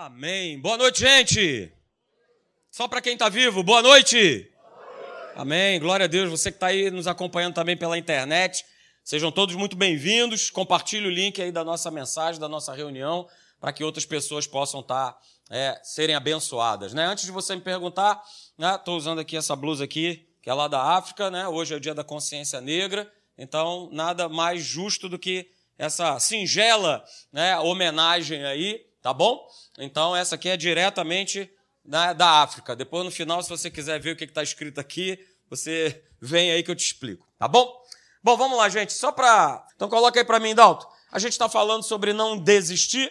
Amém. Boa noite, gente. Só para quem está vivo, boa noite. Amém. Glória a Deus. Você que está aí nos acompanhando também pela internet, sejam todos muito bem-vindos. Compartilhe o link aí da nossa mensagem, da nossa reunião, para que outras pessoas possam estar tá, é, serem abençoadas. Né? Antes de você me perguntar, estou né, usando aqui essa blusa aqui, que é lá da África. Né? Hoje é o Dia da Consciência Negra. Então, nada mais justo do que essa singela né, homenagem aí, tá bom? Então, essa aqui é diretamente da, da África. Depois, no final, se você quiser ver o que está escrito aqui, você vem aí que eu te explico, tá bom? Bom, vamos lá, gente. Só para. Então, coloca aí para mim, Dalton. A gente está falando sobre não desistir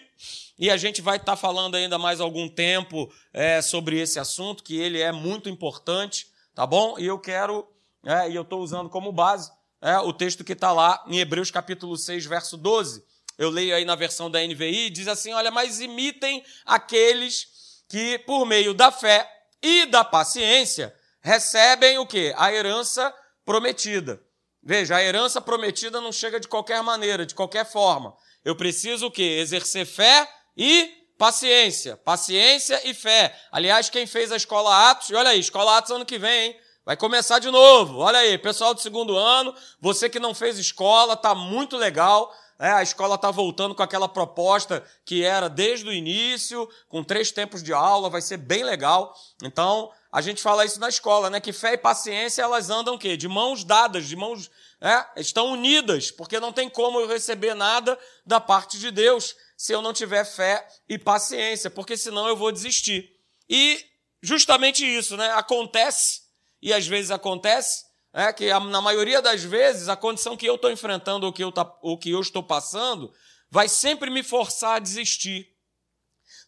e a gente vai estar tá falando ainda mais algum tempo é, sobre esse assunto, que ele é muito importante, tá bom? E eu quero, é, e eu estou usando como base é, o texto que está lá em Hebreus capítulo 6, verso 12. Eu leio aí na versão da NVI, diz assim: olha, mas imitem aqueles que, por meio da fé e da paciência, recebem o que? A herança prometida. Veja, a herança prometida não chega de qualquer maneira, de qualquer forma. Eu preciso o quê? Exercer fé e paciência. Paciência e fé. Aliás, quem fez a escola Atos, e olha aí, escola Atos ano que vem, hein? Vai começar de novo. Olha aí, pessoal do segundo ano, você que não fez escola, tá muito legal. É, a escola está voltando com aquela proposta que era desde o início, com três tempos de aula, vai ser bem legal. Então, a gente fala isso na escola, né? Que fé e paciência elas andam o quê? De mãos dadas, de mãos. É, estão unidas, porque não tem como eu receber nada da parte de Deus se eu não tiver fé e paciência, porque senão eu vou desistir. E justamente isso, né? Acontece e às vezes acontece é, que na maioria das vezes a condição que eu estou enfrentando, o que eu, o que eu estou passando, vai sempre me forçar a desistir.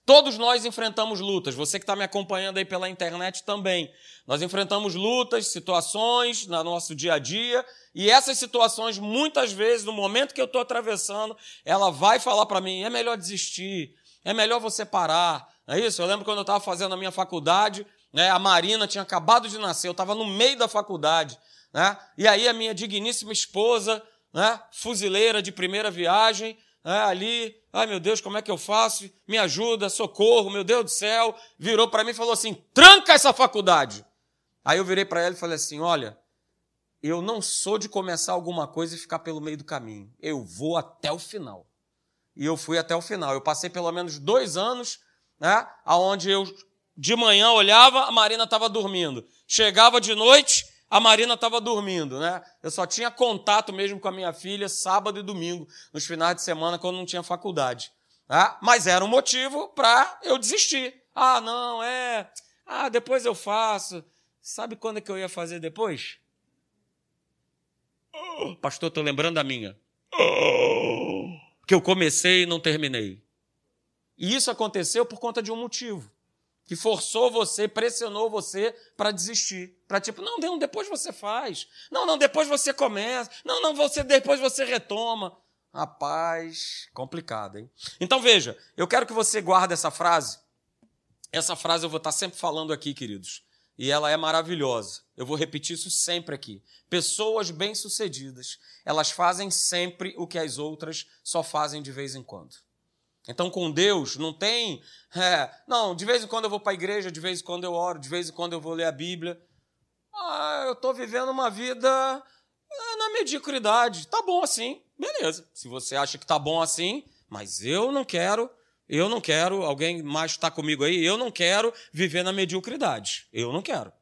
Todos nós enfrentamos lutas, você que está me acompanhando aí pela internet também. Nós enfrentamos lutas, situações no nosso dia a dia, e essas situações, muitas vezes, no momento que eu estou atravessando, ela vai falar para mim: é melhor desistir, é melhor você parar. Não é isso? Eu lembro quando eu estava fazendo a minha faculdade, né? A Marina tinha acabado de nascer, eu estava no meio da faculdade. Né? E aí a minha digníssima esposa, né? fuzileira de primeira viagem, né? ali, ai meu Deus, como é que eu faço? Me ajuda, socorro, meu Deus do céu. Virou para mim e falou assim: tranca essa faculdade. Aí eu virei para ela e falei assim: olha, eu não sou de começar alguma coisa e ficar pelo meio do caminho. Eu vou até o final. E eu fui até o final. Eu passei pelo menos dois anos, né? Onde eu de manhã olhava, a Marina estava dormindo. Chegava de noite, a Marina estava dormindo, né? Eu só tinha contato mesmo com a minha filha sábado e domingo, nos finais de semana, quando não tinha faculdade. Né? Mas era um motivo para eu desistir. Ah, não, é. Ah, depois eu faço. Sabe quando é que eu ia fazer depois? Pastor, estou lembrando da minha. Que eu comecei e não terminei. E isso aconteceu por conta de um motivo que forçou você, pressionou você para desistir. Para tipo, não, não, depois você faz. Não, não, depois você começa. Não, não, você depois você retoma. Rapaz, complicado, hein? Então veja, eu quero que você guarde essa frase. Essa frase eu vou estar sempre falando aqui, queridos. E ela é maravilhosa. Eu vou repetir isso sempre aqui. Pessoas bem-sucedidas, elas fazem sempre o que as outras só fazem de vez em quando. Então, com Deus, não tem. É, não, de vez em quando eu vou para a igreja, de vez em quando eu oro, de vez em quando eu vou ler a Bíblia. Ah, eu estou vivendo uma vida é, na mediocridade. Tá bom assim, beleza. Se você acha que tá bom assim, mas eu não quero, eu não quero, alguém mais está comigo aí, eu não quero viver na mediocridade. Eu não quero.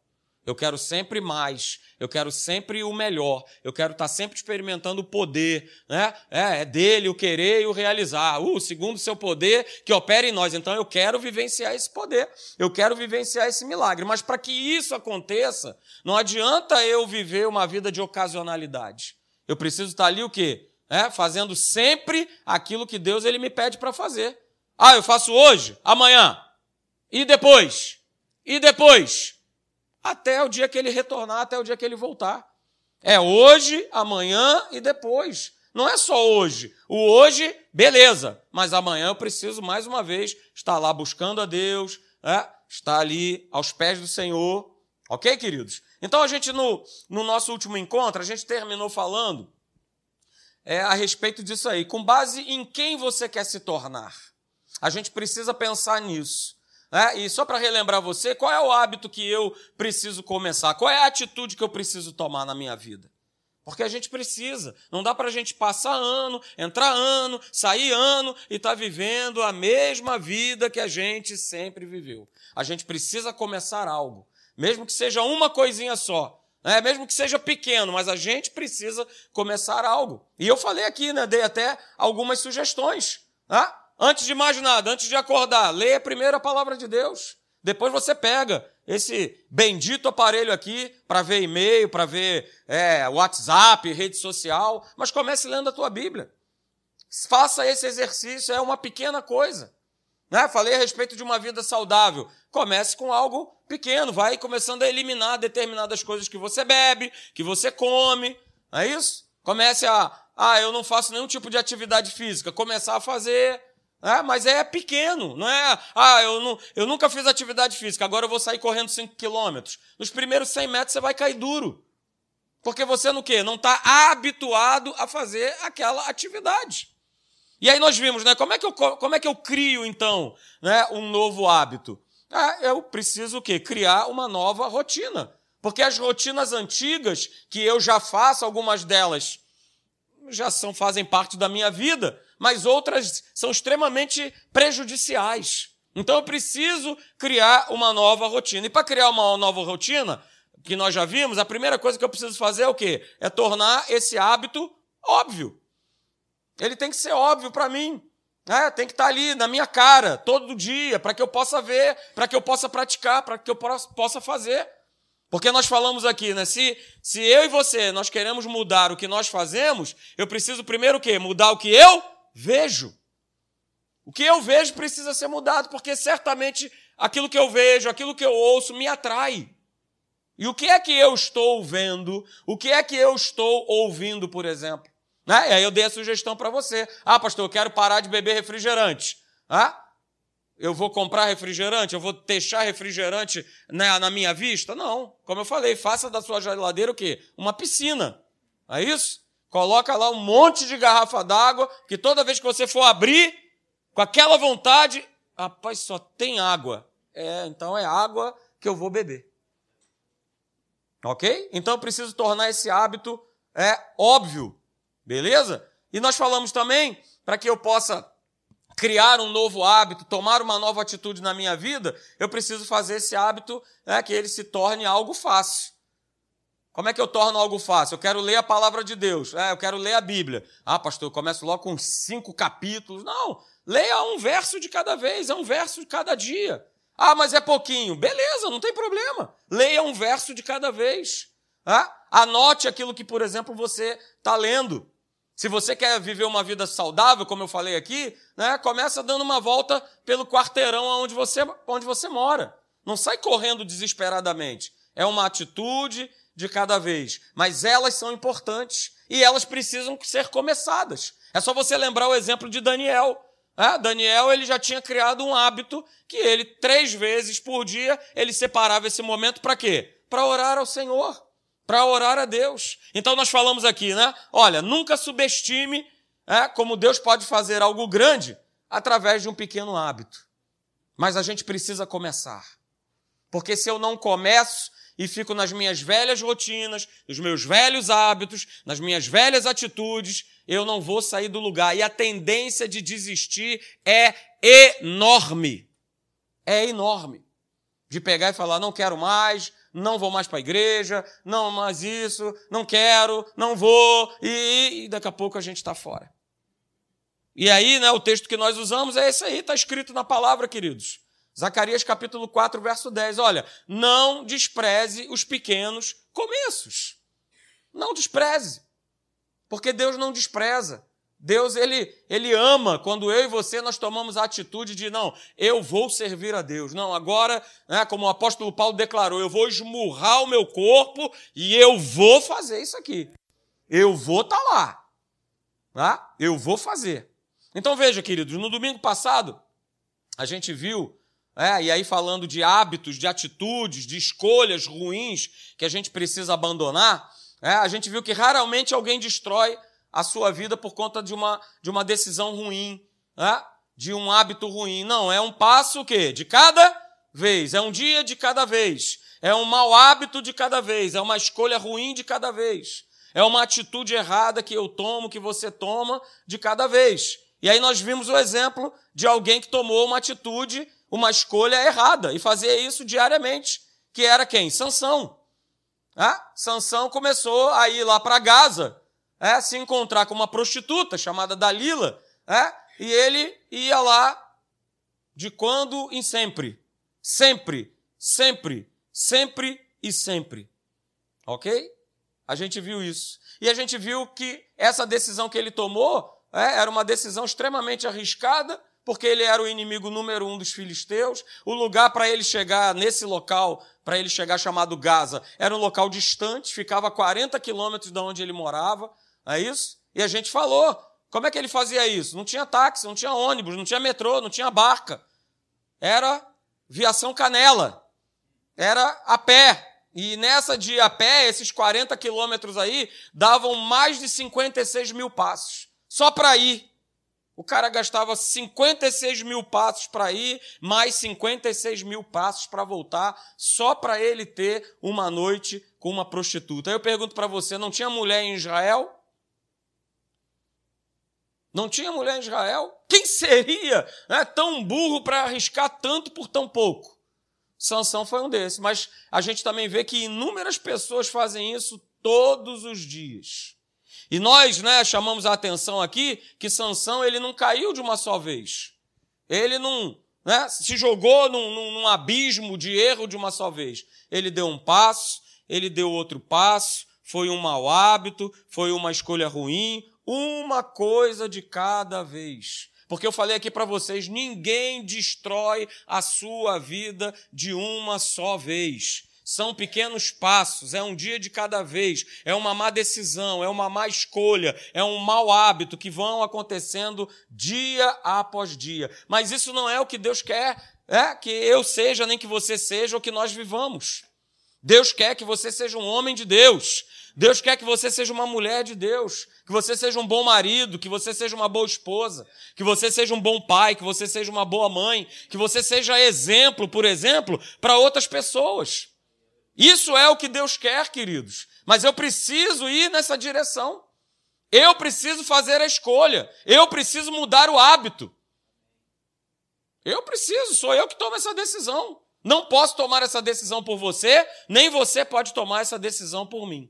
Eu quero sempre mais, eu quero sempre o melhor, eu quero estar sempre experimentando o poder, né? É, é dele o querer e o realizar. Uh, segundo seu poder que opera em nós. Então eu quero vivenciar esse poder, eu quero vivenciar esse milagre. Mas para que isso aconteça, não adianta eu viver uma vida de ocasionalidade. Eu preciso estar ali o quê? É, fazendo sempre aquilo que Deus ele me pede para fazer. Ah, eu faço hoje, amanhã. E depois? E depois? Até o dia que ele retornar, até o dia que ele voltar. É hoje, amanhã e depois. Não é só hoje. O hoje, beleza, mas amanhã eu preciso mais uma vez estar lá buscando a Deus, é? estar ali aos pés do Senhor. Ok, queridos? Então a gente, no, no nosso último encontro, a gente terminou falando é, a respeito disso aí. Com base em quem você quer se tornar? A gente precisa pensar nisso. Né? E só para relembrar você, qual é o hábito que eu preciso começar? Qual é a atitude que eu preciso tomar na minha vida? Porque a gente precisa. Não dá para a gente passar ano, entrar ano, sair ano e estar tá vivendo a mesma vida que a gente sempre viveu. A gente precisa começar algo, mesmo que seja uma coisinha só. Né? Mesmo que seja pequeno, mas a gente precisa começar algo. E eu falei aqui, né? dei até algumas sugestões. Né? Antes de mais nada, antes de acordar, leia primeiro a palavra de Deus. Depois você pega esse bendito aparelho aqui para ver e-mail, para ver é, WhatsApp, rede social, mas comece lendo a tua Bíblia. Faça esse exercício, é uma pequena coisa. Né? Falei a respeito de uma vida saudável. Comece com algo pequeno, vai começando a eliminar determinadas coisas que você bebe, que você come, não é isso? Comece a, ah, eu não faço nenhum tipo de atividade física, começar a fazer, é, mas é pequeno, não é? Ah, eu, não, eu nunca fiz atividade física, agora eu vou sair correndo 5 quilômetros. Nos primeiros 100 metros você vai cair duro. Porque você no quê? Não está habituado a fazer aquela atividade. E aí nós vimos, né? Como é que eu, como é que eu crio, então, né, um novo hábito? Ah, eu preciso o quê? Criar uma nova rotina. Porque as rotinas antigas, que eu já faço, algumas delas já são, fazem parte da minha vida, mas outras são extremamente prejudiciais. Então eu preciso criar uma nova rotina. E para criar uma nova rotina, que nós já vimos, a primeira coisa que eu preciso fazer é o quê? É tornar esse hábito óbvio. Ele tem que ser óbvio para mim. É, tem que estar tá ali na minha cara todo dia, para que eu possa ver, para que eu possa praticar, para que eu possa fazer. Porque nós falamos aqui, né? Se, se eu e você nós queremos mudar o que nós fazemos, eu preciso primeiro o quê? Mudar o que eu vejo. O que eu vejo precisa ser mudado, porque certamente aquilo que eu vejo, aquilo que eu ouço me atrai. E o que é que eu estou vendo? O que é que eu estou ouvindo, por exemplo? Né? E aí eu dei a sugestão para você. Ah, pastor, eu quero parar de beber refrigerante. Ah? Eu vou comprar refrigerante? Eu vou deixar refrigerante na, na minha vista? Não. Como eu falei, faça da sua geladeira o quê? Uma piscina. É isso? Coloca lá um monte de garrafa d'água, que toda vez que você for abrir, com aquela vontade, rapaz, só tem água. É, então é água que eu vou beber. Ok? Então eu preciso tornar esse hábito é óbvio. Beleza? E nós falamos também para que eu possa criar um novo hábito, tomar uma nova atitude na minha vida, eu preciso fazer esse hábito é, que ele se torne algo fácil. Como é que eu torno algo fácil? Eu quero ler a palavra de Deus. É, eu quero ler a Bíblia. Ah, pastor, eu começo logo com cinco capítulos. Não, leia um verso de cada vez, é um verso de cada dia. Ah, mas é pouquinho. Beleza, não tem problema. Leia um verso de cada vez. Ah, anote aquilo que, por exemplo, você está lendo. Se você quer viver uma vida saudável, como eu falei aqui, né, começa dando uma volta pelo quarteirão onde você, onde você mora. Não sai correndo desesperadamente. É uma atitude, de cada vez, mas elas são importantes e elas precisam ser começadas. É só você lembrar o exemplo de Daniel. É, Daniel ele já tinha criado um hábito que ele três vezes por dia ele separava esse momento para quê? Para orar ao Senhor, para orar a Deus. Então nós falamos aqui, né? Olha, nunca subestime é, como Deus pode fazer algo grande através de um pequeno hábito. Mas a gente precisa começar. Porque se eu não começo, e fico nas minhas velhas rotinas, nos meus velhos hábitos, nas minhas velhas atitudes, eu não vou sair do lugar. E a tendência de desistir é enorme. É enorme. De pegar e falar, não quero mais, não vou mais para a igreja, não mais isso, não quero, não vou, e, e daqui a pouco a gente está fora. E aí, né, o texto que nós usamos é esse aí, está escrito na palavra, queridos. Zacarias capítulo 4, verso 10. Olha, não despreze os pequenos começos. Não despreze. Porque Deus não despreza. Deus, ele, ele ama quando eu e você nós tomamos a atitude de não, eu vou servir a Deus. Não, agora, né, como o apóstolo Paulo declarou, eu vou esmurrar o meu corpo e eu vou fazer isso aqui. Eu vou estar tá lá. Tá? Eu vou fazer. Então veja, queridos, no domingo passado, a gente viu é, e aí, falando de hábitos, de atitudes, de escolhas ruins que a gente precisa abandonar, é, a gente viu que raramente alguém destrói a sua vida por conta de uma, de uma decisão ruim. É? de um hábito ruim. Não, é um passo o quê? De cada vez. É um dia de cada vez. É um mau hábito de cada vez. É uma escolha ruim de cada vez. É uma atitude errada que eu tomo, que você toma de cada vez. E aí nós vimos o exemplo de alguém que tomou uma atitude, uma escolha errada e fazia isso diariamente, que era quem? Sansão. Ah, Sansão começou a ir lá para Gaza, é, se encontrar com uma prostituta chamada Dalila, é, e ele ia lá de quando em sempre. Sempre, sempre, sempre e sempre. Ok? A gente viu isso. E a gente viu que essa decisão que ele tomou é, era uma decisão extremamente arriscada, porque ele era o inimigo número um dos filisteus. O lugar para ele chegar nesse local, para ele chegar chamado Gaza, era um local distante, ficava a 40 quilômetros de onde ele morava. É isso? E a gente falou. Como é que ele fazia isso? Não tinha táxi, não tinha ônibus, não tinha metrô, não tinha barca. Era viação canela. Era a pé. E nessa de a pé, esses 40 quilômetros aí, davam mais de 56 mil passos. Só para ir. O cara gastava 56 mil passos para ir, mais 56 mil passos para voltar, só para ele ter uma noite com uma prostituta. Aí eu pergunto para você: não tinha mulher em Israel? Não tinha mulher em Israel? Quem seria né, tão burro para arriscar tanto por tão pouco? Sansão foi um desses, mas a gente também vê que inúmeras pessoas fazem isso todos os dias. E nós, né, chamamos a atenção aqui que Sansão ele não caiu de uma só vez. Ele não né, se jogou num, num, num abismo de erro de uma só vez. Ele deu um passo, ele deu outro passo, foi um mau hábito, foi uma escolha ruim, uma coisa de cada vez. Porque eu falei aqui para vocês, ninguém destrói a sua vida de uma só vez. São pequenos passos, é um dia de cada vez, é uma má decisão, é uma má escolha, é um mau hábito que vão acontecendo dia após dia. Mas isso não é o que Deus quer, é que eu seja, nem que você seja, ou que nós vivamos. Deus quer que você seja um homem de Deus. Deus quer que você seja uma mulher de Deus, que você seja um bom marido, que você seja uma boa esposa, que você seja um bom pai, que você seja uma boa mãe, que você seja exemplo, por exemplo, para outras pessoas. Isso é o que Deus quer, queridos. Mas eu preciso ir nessa direção. Eu preciso fazer a escolha. Eu preciso mudar o hábito. Eu preciso, sou eu que tomo essa decisão. Não posso tomar essa decisão por você, nem você pode tomar essa decisão por mim.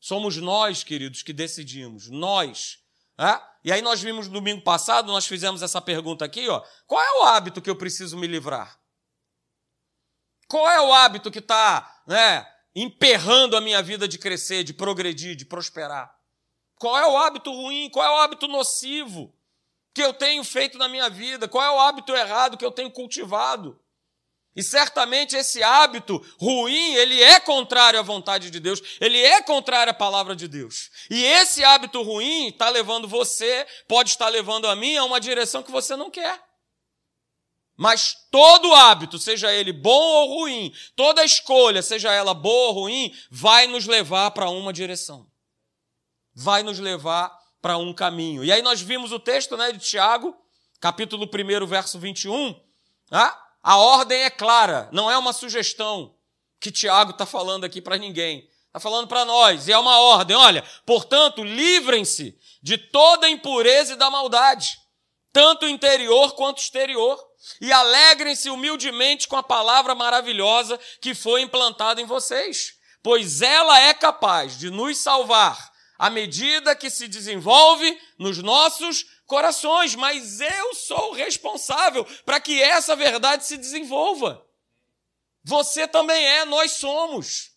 Somos nós, queridos, que decidimos. Nós. É? E aí nós vimos no domingo passado, nós fizemos essa pergunta aqui, ó. Qual é o hábito que eu preciso me livrar? Qual é o hábito que está né, emperrando a minha vida de crescer, de progredir, de prosperar? Qual é o hábito ruim? Qual é o hábito nocivo que eu tenho feito na minha vida? Qual é o hábito errado que eu tenho cultivado? E certamente esse hábito ruim, ele é contrário à vontade de Deus, ele é contrário à palavra de Deus. E esse hábito ruim está levando você, pode estar levando a mim a uma direção que você não quer. Mas todo hábito, seja ele bom ou ruim, toda escolha, seja ela boa ou ruim, vai nos levar para uma direção. Vai nos levar para um caminho. E aí nós vimos o texto né, de Tiago, capítulo 1, verso 21. Ah, a ordem é clara, não é uma sugestão que Tiago está falando aqui para ninguém. Está falando para nós, e é uma ordem. Olha, portanto, livrem-se de toda impureza e da maldade, tanto interior quanto exterior e alegrem-se humildemente com a palavra maravilhosa que foi implantada em vocês, pois ela é capaz de nos salvar à medida que se desenvolve nos nossos corações, mas eu sou responsável para que essa verdade se desenvolva. Você também é, nós somos.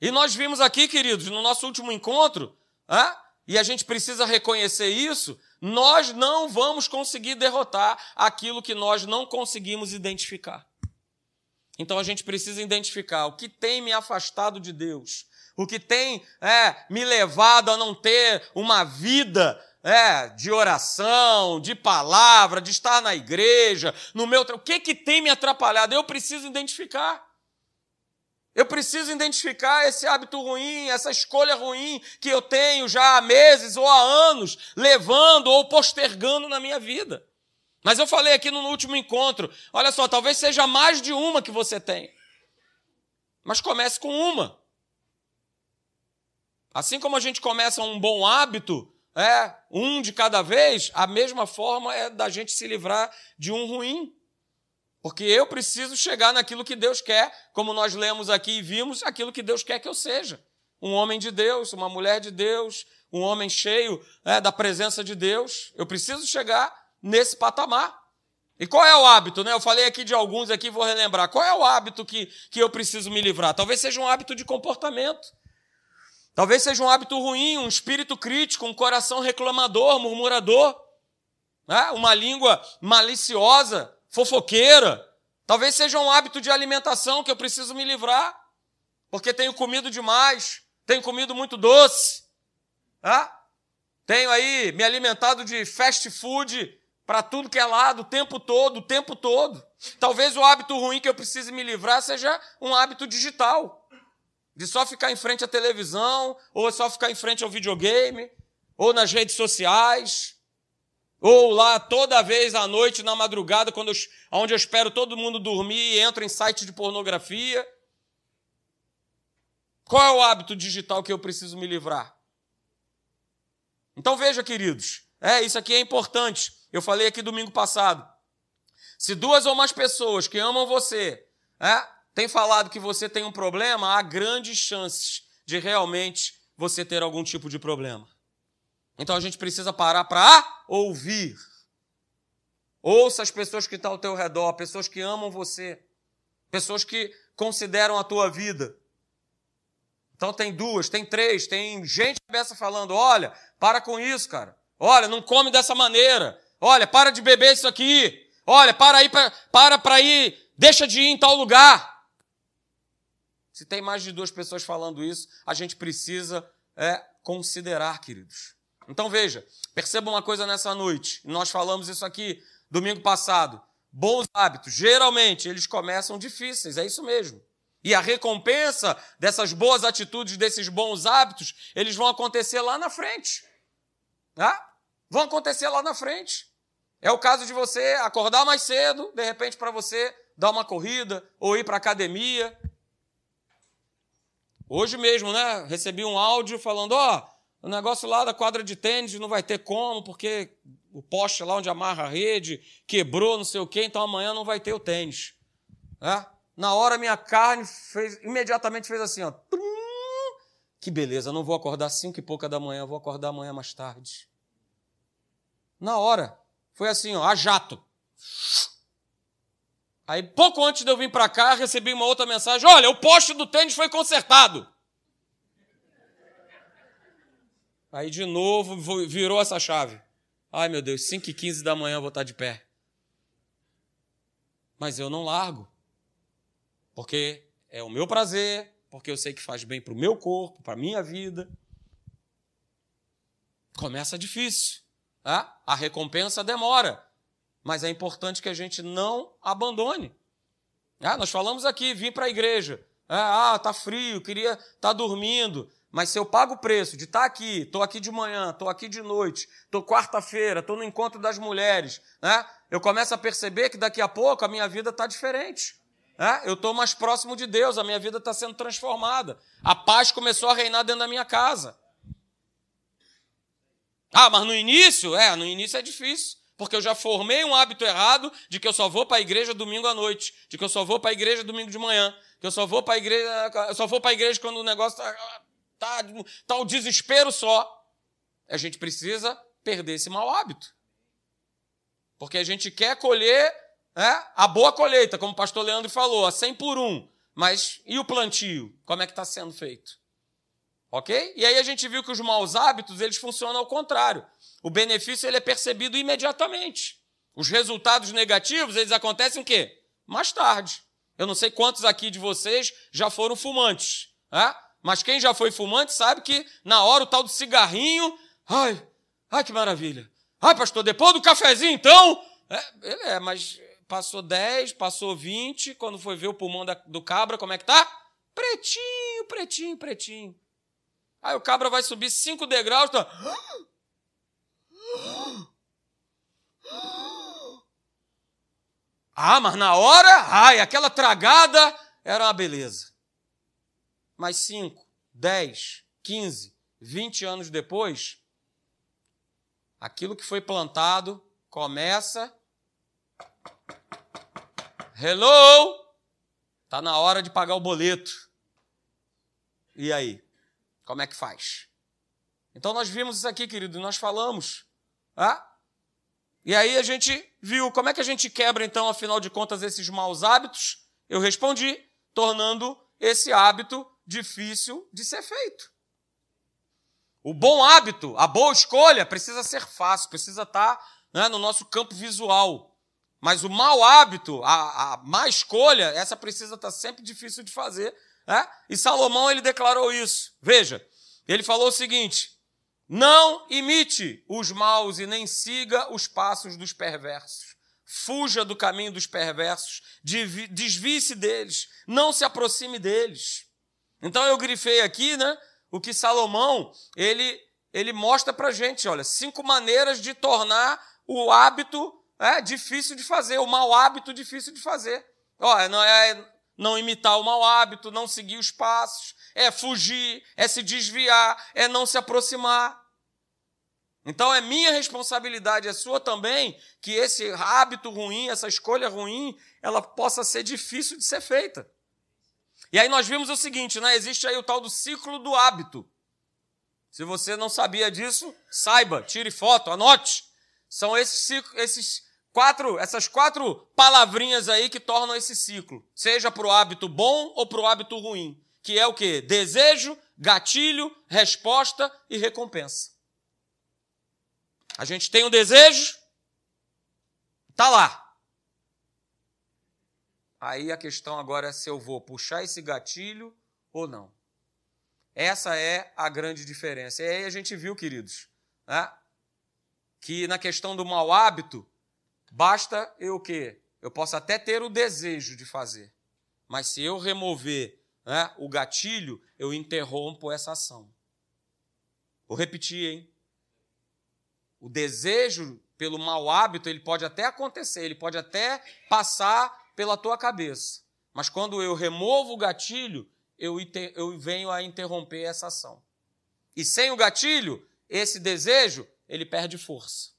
E nós vimos aqui, queridos, no nosso último encontro, ah, e a gente precisa reconhecer isso, nós não vamos conseguir derrotar aquilo que nós não conseguimos identificar. Então a gente precisa identificar o que tem me afastado de Deus, o que tem é, me levado a não ter uma vida é, de oração, de palavra, de estar na igreja, no meu. O que, que tem me atrapalhado? Eu preciso identificar. Eu preciso identificar esse hábito ruim, essa escolha ruim que eu tenho já há meses ou há anos, levando ou postergando na minha vida. Mas eu falei aqui no último encontro: olha só, talvez seja mais de uma que você tem. Mas comece com uma. Assim como a gente começa um bom hábito, é um de cada vez, a mesma forma é da gente se livrar de um ruim. Porque eu preciso chegar naquilo que Deus quer, como nós lemos aqui e vimos, aquilo que Deus quer que eu seja. Um homem de Deus, uma mulher de Deus, um homem cheio é, da presença de Deus. Eu preciso chegar nesse patamar. E qual é o hábito, né? Eu falei aqui de alguns aqui, vou relembrar. Qual é o hábito que, que eu preciso me livrar? Talvez seja um hábito de comportamento. Talvez seja um hábito ruim, um espírito crítico, um coração reclamador, murmurador, né? uma língua maliciosa, fofoqueira. Talvez seja um hábito de alimentação que eu preciso me livrar, porque tenho comido demais, tenho comido muito doce, né? tenho aí me alimentado de fast food para tudo que é lado, o tempo todo, o tempo todo. Talvez o hábito ruim que eu precise me livrar seja um hábito digital, de só ficar em frente à televisão, ou só ficar em frente ao videogame, ou nas redes sociais. Ou lá toda vez à noite, na madrugada, quando eu, onde eu espero todo mundo dormir e entro em site de pornografia. Qual é o hábito digital que eu preciso me livrar? Então veja, queridos, é, isso aqui é importante. Eu falei aqui domingo passado. Se duas ou mais pessoas que amam você é, têm falado que você tem um problema, há grandes chances de realmente você ter algum tipo de problema. Então a gente precisa parar para ouvir. Ouça as pessoas que estão ao teu redor, pessoas que amam você, pessoas que consideram a tua vida. Então tem duas, tem três, tem gente começa falando: olha, para com isso, cara. Olha, não come dessa maneira. Olha, para de beber isso aqui. Olha, para aí, para para ir, deixa de ir em tal lugar. Se tem mais de duas pessoas falando isso, a gente precisa é, considerar, queridos. Então veja, perceba uma coisa nessa noite. Nós falamos isso aqui domingo passado. Bons hábitos, geralmente, eles começam difíceis, é isso mesmo. E a recompensa dessas boas atitudes, desses bons hábitos, eles vão acontecer lá na frente. Tá? Vão acontecer lá na frente. É o caso de você acordar mais cedo, de repente, para você dar uma corrida ou ir para academia. Hoje mesmo, né? Recebi um áudio falando: ó, oh, o negócio lá da quadra de tênis não vai ter como, porque o poste lá onde amarra a rede quebrou, não sei o quê, então amanhã não vai ter o tênis. É? Na hora minha carne fez, imediatamente fez assim, ó. Que beleza, não vou acordar cinco e pouca da manhã, vou acordar amanhã mais tarde. Na hora. Foi assim, ó, a jato. Aí, pouco antes de eu vir para cá, recebi uma outra mensagem: olha, o poste do tênis foi consertado. Aí de novo virou essa chave. Ai meu Deus, 5 e 15 da manhã eu vou estar de pé. Mas eu não largo. Porque é o meu prazer, porque eu sei que faz bem para o meu corpo, para a minha vida. Começa difícil. Tá? A recompensa demora. Mas é importante que a gente não abandone. Ah, nós falamos aqui, vim para a igreja. Ah, tá frio, queria estar tá dormindo. Mas se eu pago o preço de estar tá aqui, estou aqui de manhã, estou aqui de noite, estou quarta-feira, estou no encontro das mulheres, né? eu começo a perceber que daqui a pouco a minha vida está diferente. Né? Eu estou mais próximo de Deus, a minha vida está sendo transformada. A paz começou a reinar dentro da minha casa. Ah, mas no início? É, no início é difícil. Porque eu já formei um hábito errado de que eu só vou para a igreja domingo à noite, de que eu só vou para a igreja domingo de manhã, que eu só vou para a igreja, eu só vou para a igreja quando o negócio está tá, tá o desespero só. A gente precisa perder esse mau hábito. Porque a gente quer colher né, a boa colheita, como o pastor Leandro falou, a 100 por um. Mas e o plantio? Como é que está sendo feito? Ok? E aí a gente viu que os maus hábitos, eles funcionam ao contrário. O benefício ele é percebido imediatamente. Os resultados negativos, eles acontecem o quê? Mais tarde. Eu não sei quantos aqui de vocês já foram fumantes. Né? Mas quem já foi fumante sabe que na hora o tal do cigarrinho, ai, ai que maravilha. Ai, pastor, depois do cafezinho, então. É, ele é, mas passou 10, passou 20, quando foi ver o pulmão da, do cabra, como é que tá? Pretinho, pretinho, pretinho. Aí o cabra vai subir cinco degraus. Tá... Ah, mas na hora, ai, aquela tragada era uma beleza. Mas cinco, dez, quinze, vinte anos depois, aquilo que foi plantado começa. Hello! Tá na hora de pagar o boleto. E aí? Como é que faz? Então nós vimos isso aqui, querido, nós falamos. Ah? E aí a gente viu como é que a gente quebra, então, afinal de contas, esses maus hábitos. Eu respondi, tornando esse hábito difícil de ser feito. O bom hábito, a boa escolha, precisa ser fácil, precisa estar né, no nosso campo visual. Mas o mau hábito, a, a má escolha, essa precisa estar sempre difícil de fazer. Né? E Salomão ele declarou isso. Veja, ele falou o seguinte: não imite os maus e nem siga os passos dos perversos. Fuja do caminho dos perversos, desvie-se deles, não se aproxime deles. Então eu grifei aqui, né, o que Salomão, ele ele mostra pra gente, olha, cinco maneiras de tornar o hábito é difícil de fazer, o mau hábito difícil de fazer. Olha, não é não imitar o mau hábito, não seguir os passos, é fugir, é se desviar, é não se aproximar. Então é minha responsabilidade, é sua também, que esse hábito ruim, essa escolha ruim, ela possa ser difícil de ser feita. E aí nós vimos o seguinte, né? Existe aí o tal do ciclo do hábito. Se você não sabia disso, saiba, tire foto, anote. São esses, esses quatro, essas quatro palavrinhas aí que tornam esse ciclo, seja para o hábito bom ou para o hábito ruim, que é o que? Desejo, gatilho, resposta e recompensa. A gente tem um desejo, tá lá. Aí a questão agora é se eu vou puxar esse gatilho ou não. Essa é a grande diferença. E aí a gente viu, queridos, né, que na questão do mau hábito, basta eu o quê? Eu posso até ter o desejo de fazer, mas se eu remover né, o gatilho, eu interrompo essa ação. Vou repetir, hein? O desejo pelo mau hábito, ele pode até acontecer, ele pode até passar pela tua cabeça. Mas quando eu removo o gatilho, eu, eu venho a interromper essa ação. E sem o gatilho, esse desejo, ele perde força.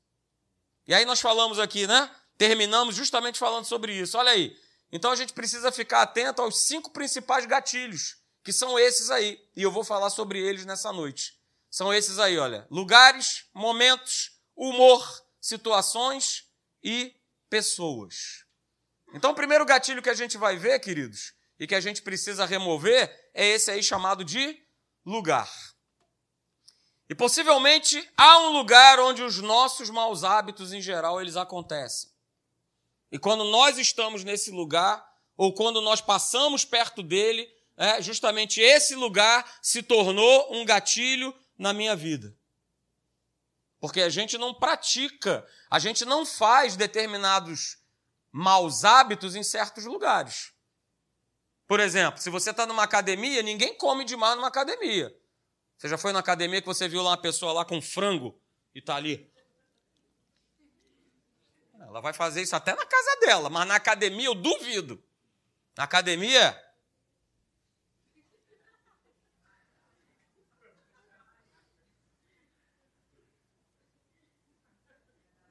E aí nós falamos aqui, né? Terminamos justamente falando sobre isso. Olha aí. Então a gente precisa ficar atento aos cinco principais gatilhos, que são esses aí. E eu vou falar sobre eles nessa noite. São esses aí, olha. Lugares, momentos, humor, situações e pessoas. Então, o primeiro gatilho que a gente vai ver, queridos, e que a gente precisa remover, é esse aí chamado de lugar. E possivelmente há um lugar onde os nossos maus hábitos em geral eles acontecem. E quando nós estamos nesse lugar, ou quando nós passamos perto dele, é, justamente esse lugar se tornou um gatilho na minha vida. Porque a gente não pratica, a gente não faz determinados maus hábitos em certos lugares. Por exemplo, se você está numa academia, ninguém come demais numa academia. Você já foi na academia que você viu lá uma pessoa lá com frango e está ali? Ela vai fazer isso até na casa dela, mas na academia eu duvido. Na academia,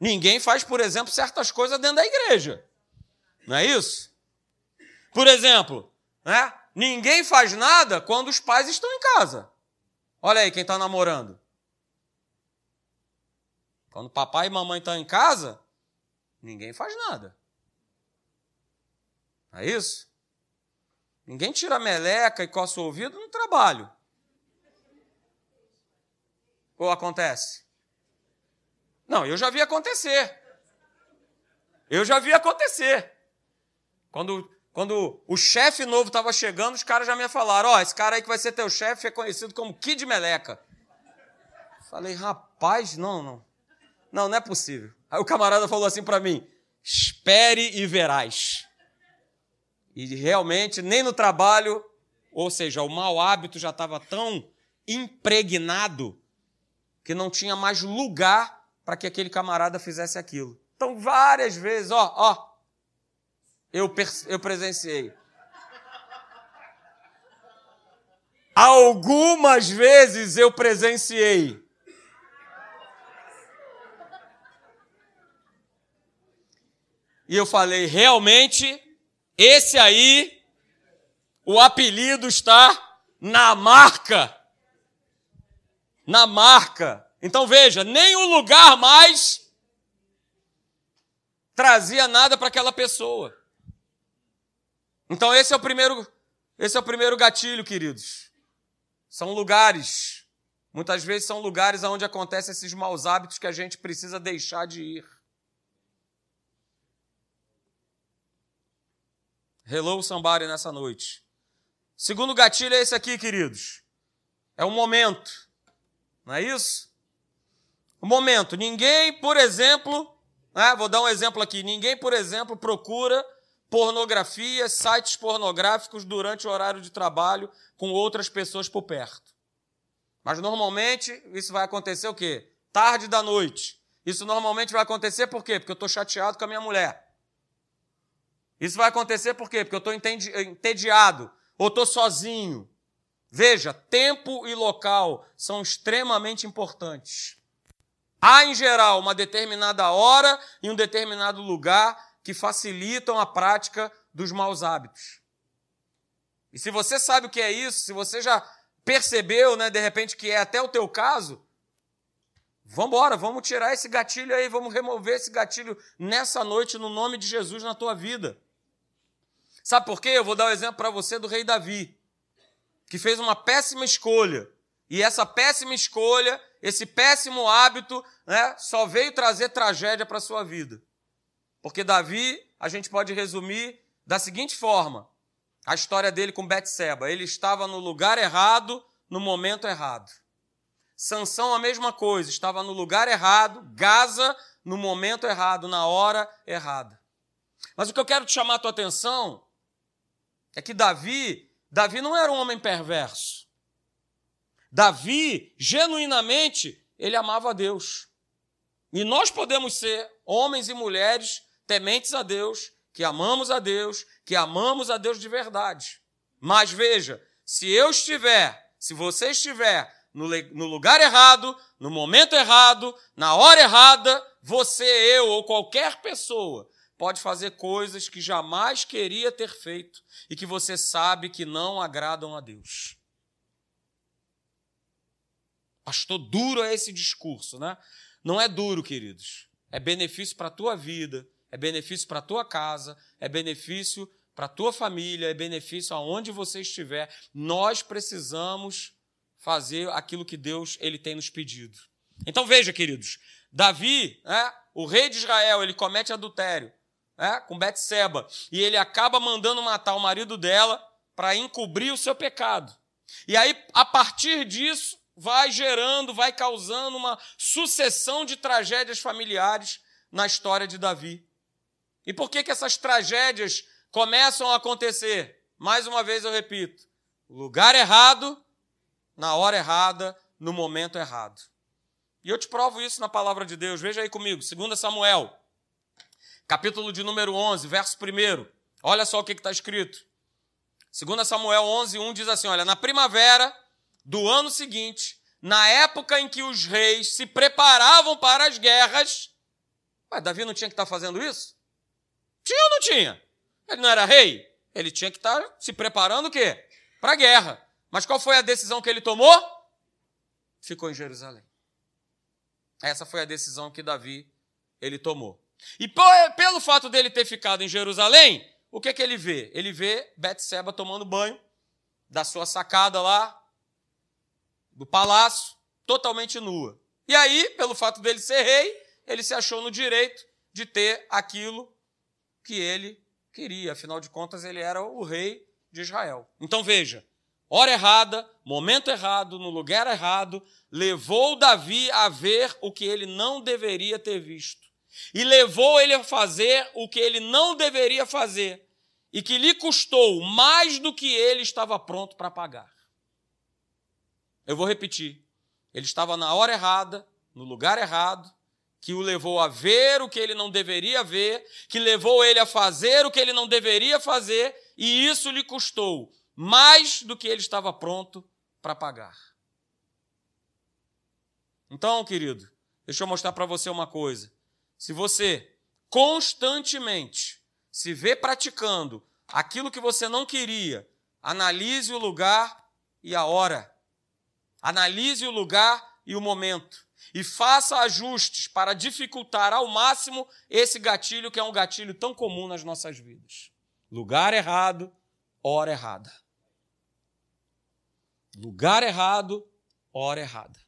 Ninguém faz, por exemplo, certas coisas dentro da igreja. Não é isso? Por exemplo, né? ninguém faz nada quando os pais estão em casa. Olha aí quem está namorando. Quando papai e mamãe estão em casa, ninguém faz nada. Não é isso? Ninguém tira meleca e coça o ouvido no trabalho. Ou acontece? Não, eu já vi acontecer. Eu já vi acontecer. Quando, quando o chefe novo estava chegando, os caras já me falaram: Ó, oh, esse cara aí que vai ser teu chefe é conhecido como Kid Meleca. Falei, rapaz, não, não. Não, não é possível. Aí o camarada falou assim para mim: espere e verás. E realmente, nem no trabalho ou seja, o mau hábito já estava tão impregnado que não tinha mais lugar para que aquele camarada fizesse aquilo. Então, várias vezes, ó, ó, eu, eu presenciei. Algumas vezes eu presenciei. E eu falei, realmente, esse aí, o apelido está na marca. Na marca. Então veja, nem o lugar mais trazia nada para aquela pessoa. Então esse é o primeiro, esse é o primeiro gatilho, queridos. São lugares, muitas vezes são lugares onde acontecem esses maus hábitos que a gente precisa deixar de ir. Hello somebody nessa noite. Segundo gatilho é esse aqui, queridos. É o momento. Não é isso? O momento. Ninguém, por exemplo, né, vou dar um exemplo aqui. Ninguém, por exemplo, procura pornografia, sites pornográficos durante o horário de trabalho com outras pessoas por perto. Mas normalmente isso vai acontecer o quê? Tarde da noite. Isso normalmente vai acontecer por quê? Porque eu estou chateado com a minha mulher. Isso vai acontecer por quê? Porque eu estou entediado ou estou sozinho. Veja, tempo e local são extremamente importantes. Há, em geral, uma determinada hora e um determinado lugar que facilitam a prática dos maus hábitos. E se você sabe o que é isso, se você já percebeu, né, de repente, que é até o teu caso, vamos embora, vamos tirar esse gatilho aí, vamos remover esse gatilho nessa noite no nome de Jesus na tua vida. Sabe por quê? Eu vou dar o um exemplo para você do rei Davi, que fez uma péssima escolha. E essa péssima escolha, esse péssimo hábito, né, só veio trazer tragédia para a sua vida. Porque Davi, a gente pode resumir da seguinte forma: a história dele com Betseba. Ele estava no lugar errado, no momento errado. Sansão a mesma coisa, estava no lugar errado, Gaza no momento errado, na hora errada. Mas o que eu quero te chamar a tua atenção é que Davi, Davi não era um homem perverso. Davi, genuinamente, ele amava a Deus. E nós podemos ser homens e mulheres tementes a Deus, que amamos a Deus, que amamos a Deus de verdade. Mas veja, se eu estiver, se você estiver no, no lugar errado, no momento errado, na hora errada, você, eu ou qualquer pessoa pode fazer coisas que jamais queria ter feito e que você sabe que não agradam a Deus. Pastor, duro é esse discurso, né? Não é duro, queridos. É benefício para a tua vida, é benefício para a tua casa, é benefício para a tua família, é benefício aonde você estiver. Nós precisamos fazer aquilo que Deus ele tem nos pedido. Então veja, queridos, Davi, né, o rei de Israel, ele comete adultério né, com Betseba e ele acaba mandando matar o marido dela para encobrir o seu pecado. E aí, a partir disso, vai gerando, vai causando uma sucessão de tragédias familiares na história de Davi. E por que, que essas tragédias começam a acontecer? Mais uma vez eu repito: lugar errado, na hora errada, no momento errado. E eu te provo isso na palavra de Deus. Veja aí comigo, 2 Samuel, capítulo de número 11, verso 1. Olha só o que está escrito. 2 Samuel 11, 1 diz assim: Olha, na primavera do ano seguinte, na época em que os reis se preparavam para as guerras. Mas Davi não tinha que estar tá fazendo isso? Tinha ou não tinha? Ele não era rei? Ele tinha que estar se preparando o quê? Para a guerra. Mas qual foi a decisão que ele tomou? Ficou em Jerusalém. Essa foi a decisão que Davi ele tomou. E pelo fato dele ter ficado em Jerusalém, o que, que ele vê? Ele vê Betseba tomando banho da sua sacada lá do palácio, totalmente nua. E aí, pelo fato dele ser rei, ele se achou no direito de ter aquilo que ele queria. Afinal de contas, ele era o rei de Israel. Então veja, hora errada, momento errado, no lugar errado, levou Davi a ver o que ele não deveria ter visto. E levou ele a fazer o que ele não deveria fazer. e que lhe custou mais do que ele estava pronto para pagar. Eu vou repetir. Ele estava na hora errada, no lugar errado, que o levou a ver o que ele não deveria ver, que levou ele a fazer o que ele não deveria fazer, e isso lhe custou mais do que ele estava pronto para pagar. Então, querido, deixa eu mostrar para você uma coisa. Se você constantemente se vê praticando aquilo que você não queria, analise o lugar e a hora. Analise o lugar e o momento. E faça ajustes para dificultar ao máximo esse gatilho que é um gatilho tão comum nas nossas vidas. Lugar errado, hora errada. Lugar errado, hora errada.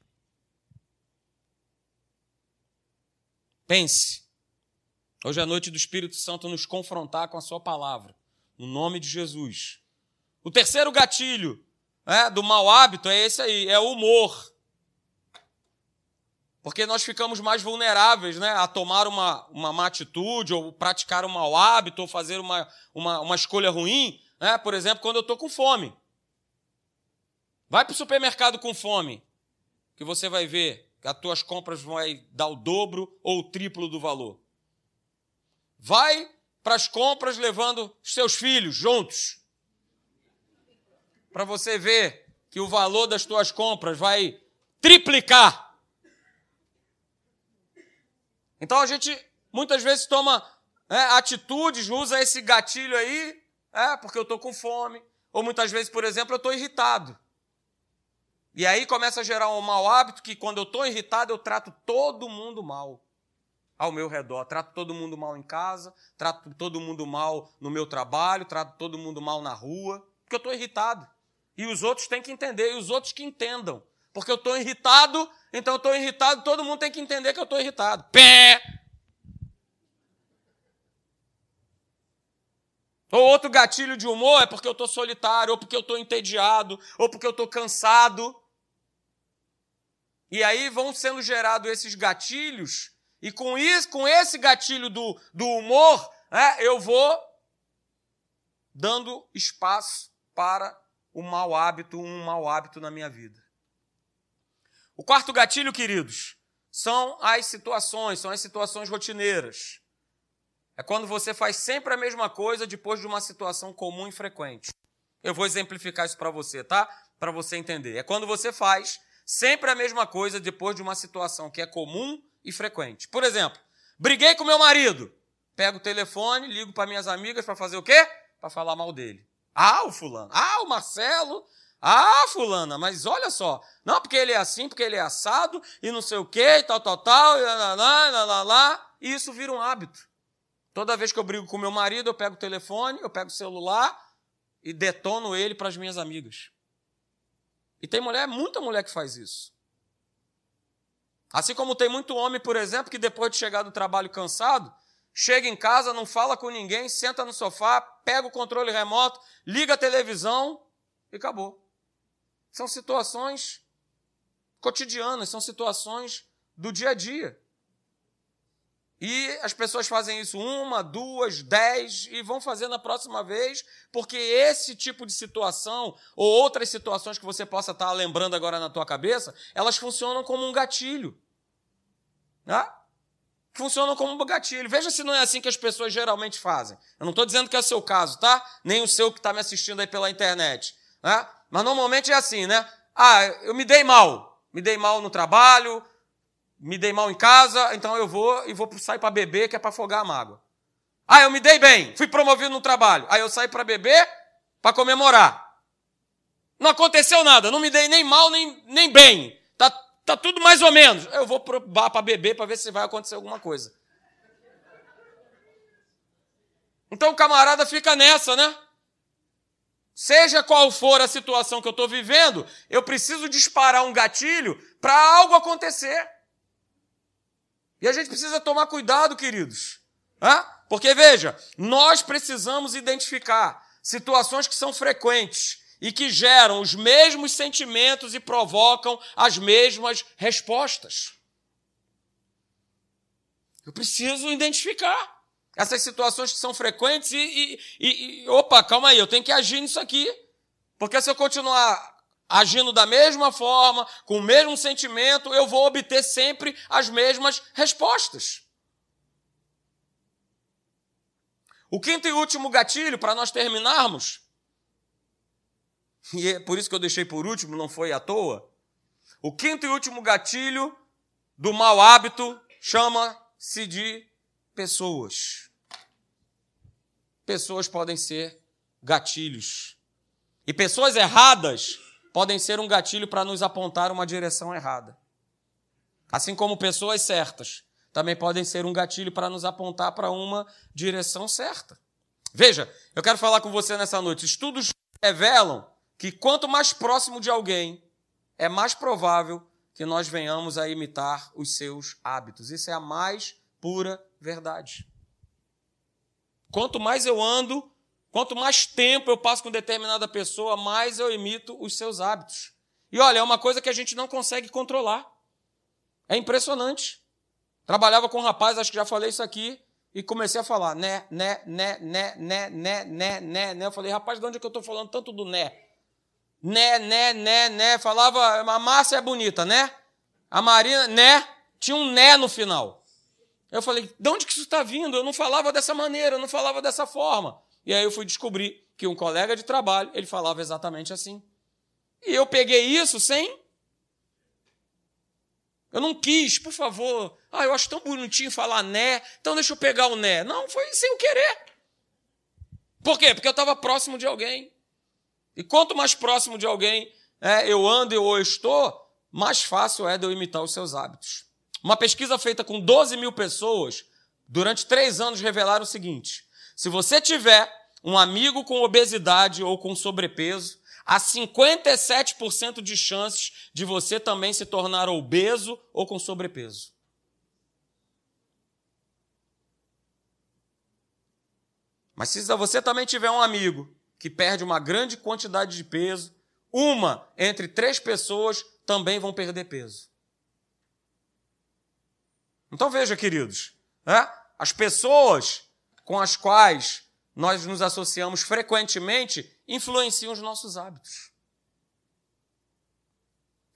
Pense. Hoje é noite do Espírito Santo nos confrontar com a Sua palavra, no nome de Jesus. O terceiro gatilho é, do mau hábito é esse aí, é o humor. Porque nós ficamos mais vulneráveis né, a tomar uma, uma má atitude, ou praticar um mau hábito, ou fazer uma, uma, uma escolha ruim. Né? Por exemplo, quando eu estou com fome. Vai para o supermercado com fome, que você vai ver que as tuas compras vão dar o dobro ou o triplo do valor. Vai para as compras levando seus filhos juntos, para você ver que o valor das tuas compras vai triplicar. Então a gente muitas vezes toma é, atitudes, usa esse gatilho aí, é, porque eu estou com fome. Ou muitas vezes, por exemplo, eu estou irritado. E aí começa a gerar um mau hábito que quando eu estou irritado, eu trato todo mundo mal ao meu redor. Trato todo mundo mal em casa, trato todo mundo mal no meu trabalho, trato todo mundo mal na rua, porque eu estou irritado. E os outros têm que entender, e os outros que entendam. Porque eu estou irritado, então eu estou irritado, todo mundo tem que entender que eu estou irritado. Pé! Ou outro gatilho de humor é porque eu estou solitário, ou porque eu estou entediado, ou porque eu estou cansado. E aí vão sendo gerados esses gatilhos, e com isso, com esse gatilho do, do humor, né, eu vou dando espaço para o mau hábito, um mau hábito na minha vida. O quarto gatilho, queridos, são as situações, são as situações rotineiras. É quando você faz sempre a mesma coisa depois de uma situação comum e frequente. Eu vou exemplificar isso para você, tá? Para você entender. É quando você faz Sempre a mesma coisa depois de uma situação que é comum e frequente. Por exemplo, briguei com meu marido. Pego o telefone, ligo para minhas amigas para fazer o quê? Para falar mal dele. Ah, o fulano. Ah, o Marcelo. Ah, fulana, mas olha só. Não, porque ele é assim, porque ele é assado, e não sei o quê, e tal, tal, tal, e lá, lá, lá, lá, lá. E isso vira um hábito. Toda vez que eu brigo com meu marido, eu pego o telefone, eu pego o celular e detono ele para as minhas amigas. E tem mulher, muita mulher que faz isso. Assim como tem muito homem, por exemplo, que depois de chegar do trabalho cansado, chega em casa, não fala com ninguém, senta no sofá, pega o controle remoto, liga a televisão e acabou. São situações cotidianas, são situações do dia a dia. E as pessoas fazem isso uma, duas, dez e vão fazer na próxima vez, porque esse tipo de situação ou outras situações que você possa estar lembrando agora na tua cabeça, elas funcionam como um gatilho. Né? Funcionam como um gatilho. Veja se não é assim que as pessoas geralmente fazem. Eu não estou dizendo que é o seu caso, tá? Nem o seu que está me assistindo aí pela internet. Né? Mas normalmente é assim, né? Ah, eu me dei mal. Me dei mal no trabalho, me dei mal em casa, então eu vou e vou sair para beber, que é para afogar a mágoa. Ah, eu me dei bem, fui promovido no trabalho. Aí eu saí para beber para comemorar. Não aconteceu nada, não me dei nem mal nem, nem bem. Tá, tá tudo mais ou menos. Eu vou para beber para ver se vai acontecer alguma coisa. Então o camarada fica nessa, né? Seja qual for a situação que eu estou vivendo, eu preciso disparar um gatilho para algo acontecer. E a gente precisa tomar cuidado, queridos. Hã? Porque, veja, nós precisamos identificar situações que são frequentes e que geram os mesmos sentimentos e provocam as mesmas respostas. Eu preciso identificar. Essas situações que são frequentes e, e, e, opa, calma aí, eu tenho que agir nisso aqui. Porque se eu continuar agindo da mesma forma, com o mesmo sentimento, eu vou obter sempre as mesmas respostas. O quinto e último gatilho, para nós terminarmos, e é por isso que eu deixei por último, não foi à toa. O quinto e último gatilho do mau hábito chama-se de pessoas. Pessoas podem ser gatilhos. E pessoas erradas podem ser um gatilho para nos apontar uma direção errada. Assim como pessoas certas também podem ser um gatilho para nos apontar para uma direção certa. Veja, eu quero falar com você nessa noite. Estudos revelam que quanto mais próximo de alguém, é mais provável que nós venhamos a imitar os seus hábitos. Isso é a mais pura verdade. Quanto mais eu ando, quanto mais tempo eu passo com determinada pessoa, mais eu imito os seus hábitos. E olha, é uma coisa que a gente não consegue controlar. É impressionante. Trabalhava com um rapaz, acho que já falei isso aqui, e comecei a falar, né, né, né, né, né, né, né, né, né. Eu falei, rapaz, de onde é que eu estou falando tanto do né? Né, né, né, né. Falava, a Márcia é bonita, né? A Marina, né? Tinha um né no final. Eu falei, de onde que isso está vindo? Eu não falava dessa maneira, eu não falava dessa forma. E aí eu fui descobrir que um colega de trabalho, ele falava exatamente assim. E eu peguei isso sem. Eu não quis, por favor. Ah, eu acho tão bonitinho falar né, então deixa eu pegar o né. Não, foi sem o querer. Por quê? Porque eu estava próximo de alguém. E quanto mais próximo de alguém é, eu ando ou eu estou, mais fácil é de eu imitar os seus hábitos. Uma pesquisa feita com 12 mil pessoas, durante três anos, revelaram o seguinte: se você tiver um amigo com obesidade ou com sobrepeso, há 57% de chances de você também se tornar obeso ou com sobrepeso. Mas se você também tiver um amigo que perde uma grande quantidade de peso, uma entre três pessoas também vão perder peso. Então veja, queridos, né? as pessoas com as quais nós nos associamos frequentemente influenciam os nossos hábitos.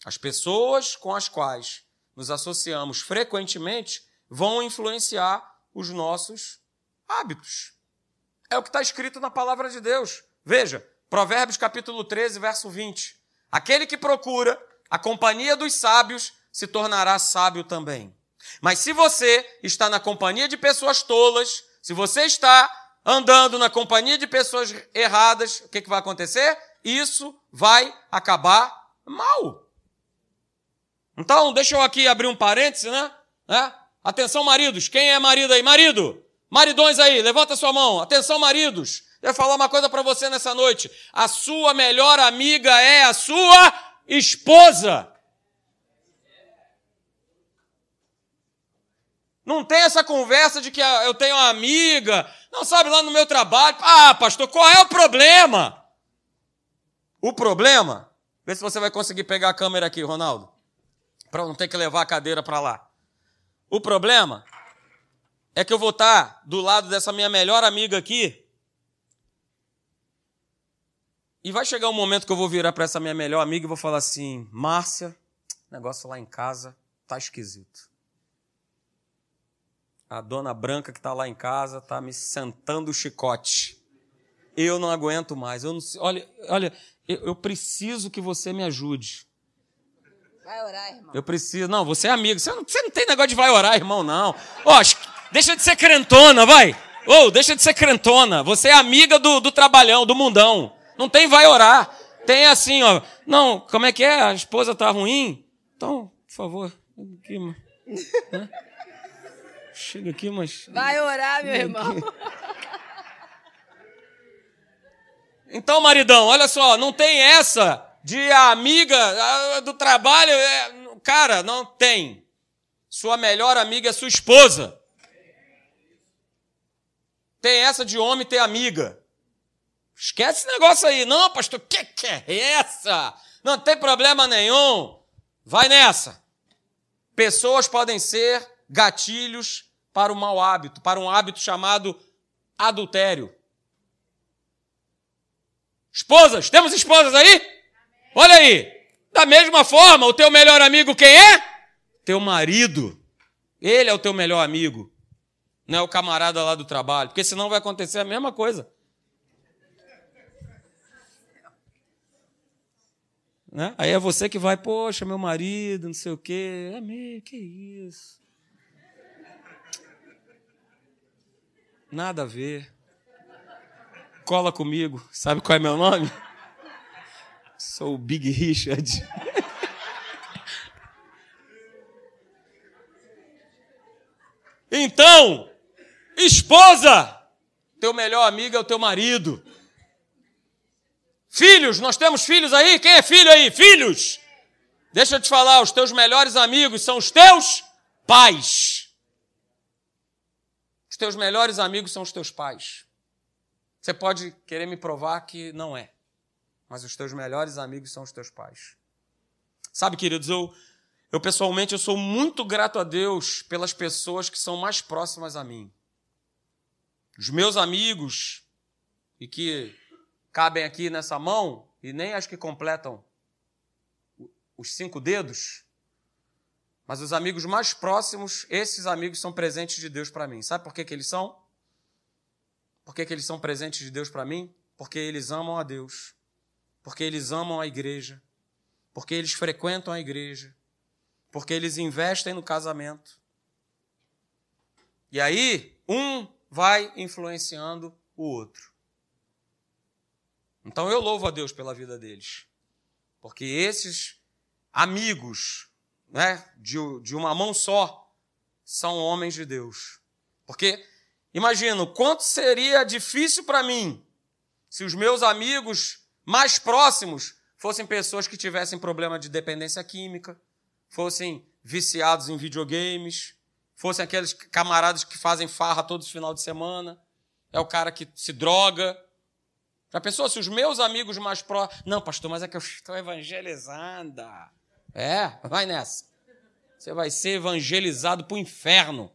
As pessoas com as quais nos associamos frequentemente vão influenciar os nossos hábitos. É o que está escrito na palavra de Deus. Veja, Provérbios capítulo 13, verso 20. Aquele que procura a companhia dos sábios se tornará sábio também. Mas se você está na companhia de pessoas tolas, se você está andando na companhia de pessoas erradas, o que, que vai acontecer? Isso vai acabar mal. Então, deixa eu aqui abrir um parêntese, né? É? Atenção, maridos. Quem é marido aí? Marido! Maridões aí, levanta sua mão. Atenção, maridos. Eu vou falar uma coisa para você nessa noite. A sua melhor amiga é a sua esposa. Não tem essa conversa de que eu tenho uma amiga, não sabe lá no meu trabalho. Ah, pastor, qual é o problema? O problema, vê se você vai conseguir pegar a câmera aqui, Ronaldo, para não ter que levar a cadeira para lá. O problema é que eu vou estar do lado dessa minha melhor amiga aqui. E vai chegar um momento que eu vou virar para essa minha melhor amiga e vou falar assim: Márcia, negócio lá em casa tá esquisito. A dona Branca que está lá em casa está me sentando o chicote. Eu não aguento mais. Eu não, olha, olha, eu, eu preciso que você me ajude. Vai orar, irmão. Eu preciso. Não, você é amigo. Você não, você não tem negócio de vai orar, irmão, não. Ó, deixa de ser crentona, vai. Ô, oh, deixa de ser crentona. Você é amiga do, do trabalhão, do mundão. Não tem vai orar. Tem assim, ó. Não, como é que é? A esposa tá ruim? Então, por favor. Aqui, mano. Chega aqui, mas. Vai orar, meu irmão. Então, maridão, olha só, não tem essa de amiga do trabalho. É... Cara, não tem. Sua melhor amiga é sua esposa. Tem essa de homem ter amiga. Esquece esse negócio aí. Não, pastor, que que é essa? Não tem problema nenhum. Vai nessa. Pessoas podem ser gatilhos para o mau hábito, para um hábito chamado adultério. Esposas, temos esposas aí? Olha aí. Da mesma forma, o teu melhor amigo quem é? Teu marido. Ele é o teu melhor amigo. Não é o camarada lá do trabalho, porque senão vai acontecer a mesma coisa. Né? Aí é você que vai, poxa, meu marido, não sei o quê. É meio, que isso? Nada a ver. Cola comigo. Sabe qual é meu nome? Sou o Big Richard. Então, esposa, teu melhor amigo é o teu marido. Filhos, nós temos filhos aí? Quem é filho aí? Filhos! Deixa eu te falar, os teus melhores amigos são os teus pais. Teus melhores amigos são os teus pais. Você pode querer me provar que não é, mas os teus melhores amigos são os teus pais. Sabe, queridos, eu, eu pessoalmente eu sou muito grato a Deus pelas pessoas que são mais próximas a mim. Os meus amigos, e que cabem aqui nessa mão, e nem as que completam os cinco dedos, mas os amigos mais próximos, esses amigos são presentes de Deus para mim. Sabe por que, que eles são? Por que, que eles são presentes de Deus para mim? Porque eles amam a Deus, porque eles amam a igreja, porque eles frequentam a igreja, porque eles investem no casamento. E aí, um vai influenciando o outro. Então eu louvo a Deus pela vida deles. Porque esses amigos, né, de, de uma mão só, são homens de Deus. Porque imagino quanto seria difícil para mim se os meus amigos mais próximos fossem pessoas que tivessem problema de dependência química, fossem viciados em videogames, fossem aqueles camaradas que fazem farra todos os final de semana, é o cara que se droga, já pensou se os meus amigos mais próximos. Não, pastor, mas é que eu estou evangelizada. É, vai nessa. Você vai ser evangelizado para o inferno.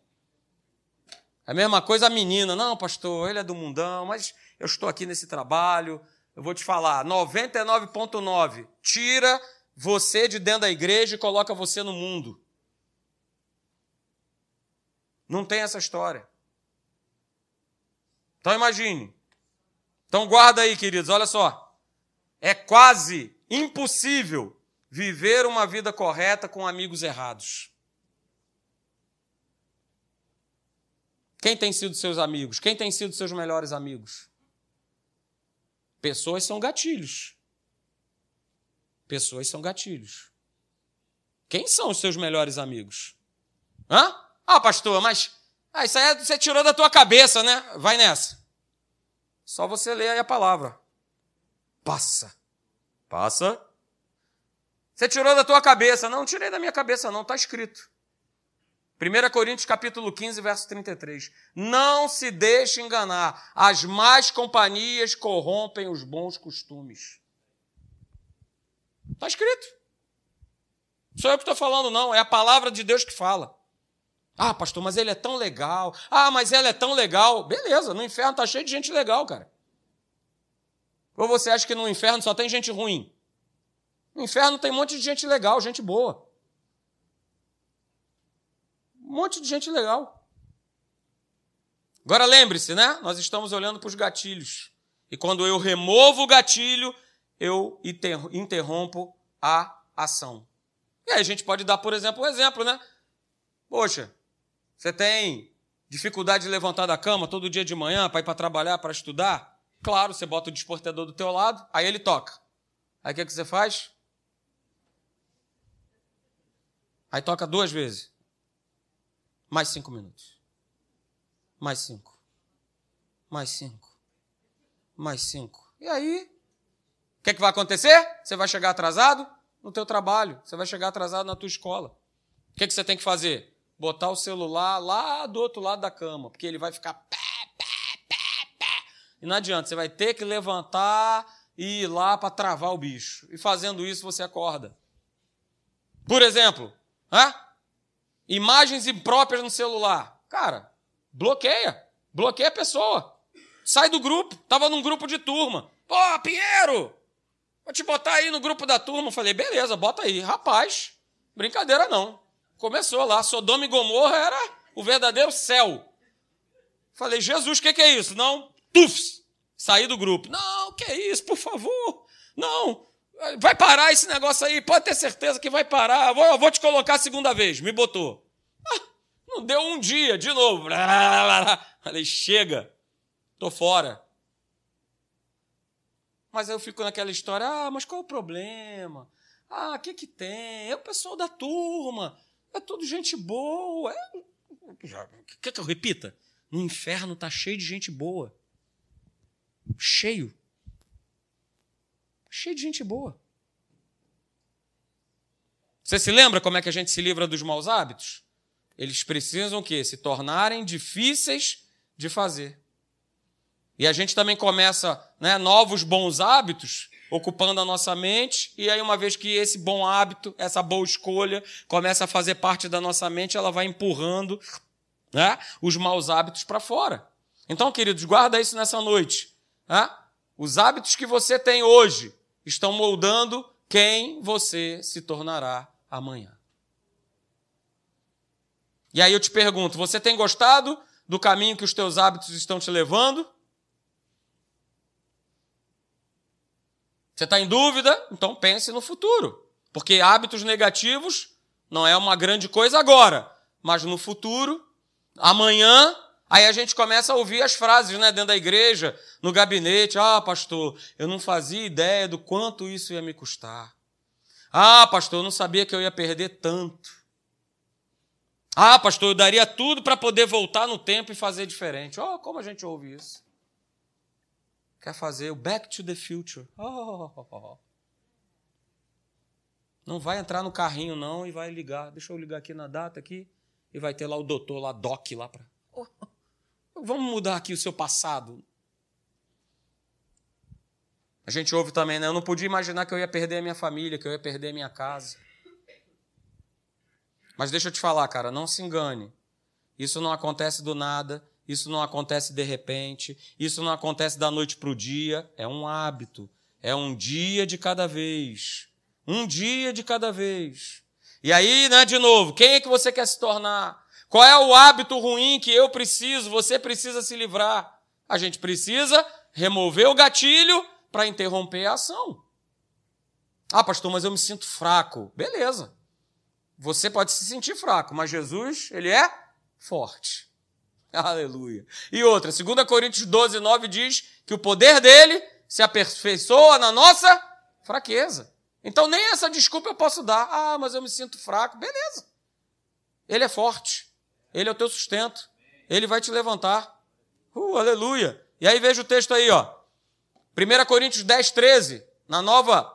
É a mesma coisa a menina. Não, pastor, ele é do mundão, mas eu estou aqui nesse trabalho. Eu vou te falar: 99,9. Tira você de dentro da igreja e coloca você no mundo. Não tem essa história. Então imagine, então guarda aí, queridos, olha só. É quase impossível viver uma vida correta com amigos errados. Quem tem sido seus amigos? Quem tem sido seus melhores amigos? Pessoas são gatilhos. Pessoas são gatilhos. Quem são os seus melhores amigos? Hã? Ah, pastor, mas ah, isso aí é, você tirou da tua cabeça, né? Vai nessa. Só você lê aí a palavra. Passa. Passa. Você tirou da tua cabeça. Não, não tirei da minha cabeça, não. Está escrito. 1 Coríntios capítulo 15, verso 33. Não se deixe enganar. As más companhias corrompem os bons costumes. Está escrito. Sou eu que estou falando, não. É a palavra de Deus que fala. Ah, pastor, mas ele é tão legal. Ah, mas ela é tão legal. Beleza, no inferno está cheio de gente legal, cara. Ou você acha que no inferno só tem gente ruim? No inferno tem um monte de gente legal, gente boa. Um monte de gente legal. Agora lembre-se, né? Nós estamos olhando para os gatilhos. E quando eu removo o gatilho, eu interrompo a ação. E aí a gente pode dar, por exemplo, um exemplo, né? Poxa, você tem dificuldade de levantar da cama todo dia de manhã para ir para trabalhar, para estudar? Claro, você bota o despertador do teu lado, aí ele toca. Aí o que, que você faz? Aí toca duas vezes. Mais cinco minutos. Mais cinco. Mais cinco. Mais cinco. E aí? O que, é que vai acontecer? Você vai chegar atrasado no teu trabalho. Você vai chegar atrasado na tua escola. O que, é que você tem que fazer? botar o celular lá do outro lado da cama, porque ele vai ficar pé, pé, pé, pé. E não adianta, você vai ter que levantar e ir lá para travar o bicho. E fazendo isso você acorda. Por exemplo, hã? imagens impróprias no celular. Cara, bloqueia. Bloqueia a pessoa. Sai do grupo. Tava num grupo de turma. Pô, Pinheiro, vou te botar aí no grupo da turma. falei, beleza, bota aí. Rapaz, brincadeira não. Começou lá. Sodoma e Gomorra era o verdadeiro céu. Falei, Jesus, o que, que é isso? Não, tufs, saí do grupo. Não, que é isso, por favor. Não, vai parar esse negócio aí, pode ter certeza que vai parar. Vou, vou te colocar a segunda vez. Me botou. Ah, não deu um dia, de novo. Falei, chega, tô fora. Mas aí eu fico naquela história, ah, mas qual o problema? Ah, o que que tem? É o pessoal da turma, é tudo gente boa. É... Quer que eu repita? No inferno tá cheio de gente boa. Cheio. Cheio de gente boa. Você se lembra como é que a gente se livra dos maus hábitos? Eles precisam o quê? Se tornarem difíceis de fazer. E a gente também começa né, novos bons hábitos ocupando a nossa mente, e aí, uma vez que esse bom hábito, essa boa escolha, começa a fazer parte da nossa mente, ela vai empurrando né, os maus hábitos para fora. Então, queridos, guarda isso nessa noite. Né? Os hábitos que você tem hoje estão moldando quem você se tornará amanhã. E aí eu te pergunto: você tem gostado do caminho que os teus hábitos estão te levando? Você está em dúvida? Então pense no futuro. Porque hábitos negativos não é uma grande coisa agora, mas no futuro Amanhã, aí a gente começa a ouvir as frases né, dentro da igreja, no gabinete. Ah, pastor, eu não fazia ideia do quanto isso ia me custar. Ah, pastor, eu não sabia que eu ia perder tanto. Ah, pastor, eu daria tudo para poder voltar no tempo e fazer diferente. Oh, como a gente ouve isso? Quer fazer o back to the future. Oh. Não vai entrar no carrinho, não, e vai ligar. Deixa eu ligar aqui na data aqui e vai ter lá o doutor lá, doc lá para. Vamos mudar aqui o seu passado. A gente ouve também, né? Eu não podia imaginar que eu ia perder a minha família, que eu ia perder a minha casa. Mas deixa eu te falar, cara, não se engane. Isso não acontece do nada, isso não acontece de repente, isso não acontece da noite para o dia. É um hábito, é um dia de cada vez. Um dia de cada vez. E aí, né, de novo, quem é que você quer se tornar? Qual é o hábito ruim que eu preciso, você precisa se livrar? A gente precisa remover o gatilho para interromper a ação. Ah, pastor, mas eu me sinto fraco. Beleza. Você pode se sentir fraco, mas Jesus, ele é forte. Aleluia. E outra, 2 Coríntios 12, 9 diz que o poder dele se aperfeiçoa na nossa fraqueza. Então nem essa desculpa eu posso dar. Ah, mas eu me sinto fraco. Beleza. Ele é forte. Ele é o teu sustento. Ele vai te levantar. Uh, aleluia. E aí veja o texto aí, ó. 1 Coríntios 10, 13, na nova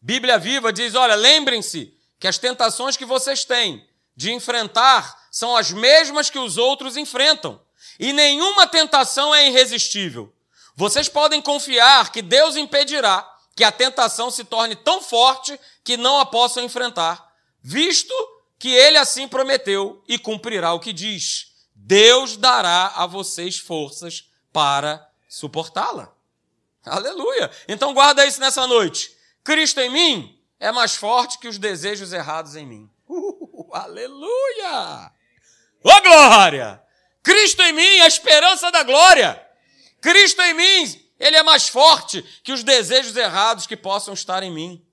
Bíblia Viva, diz: Olha, lembrem-se que as tentações que vocês têm de enfrentar são as mesmas que os outros enfrentam. E nenhuma tentação é irresistível. Vocês podem confiar que Deus impedirá que a tentação se torne tão forte que não a possam enfrentar, visto que ele assim prometeu e cumprirá o que diz. Deus dará a vocês forças para suportá-la. Aleluia! Então guarda isso nessa noite. Cristo em mim é mais forte que os desejos errados em mim. Uh, aleluia! Ô oh, glória! Cristo em mim é a esperança da glória. Cristo em mim ele é mais forte que os desejos errados que possam estar em mim.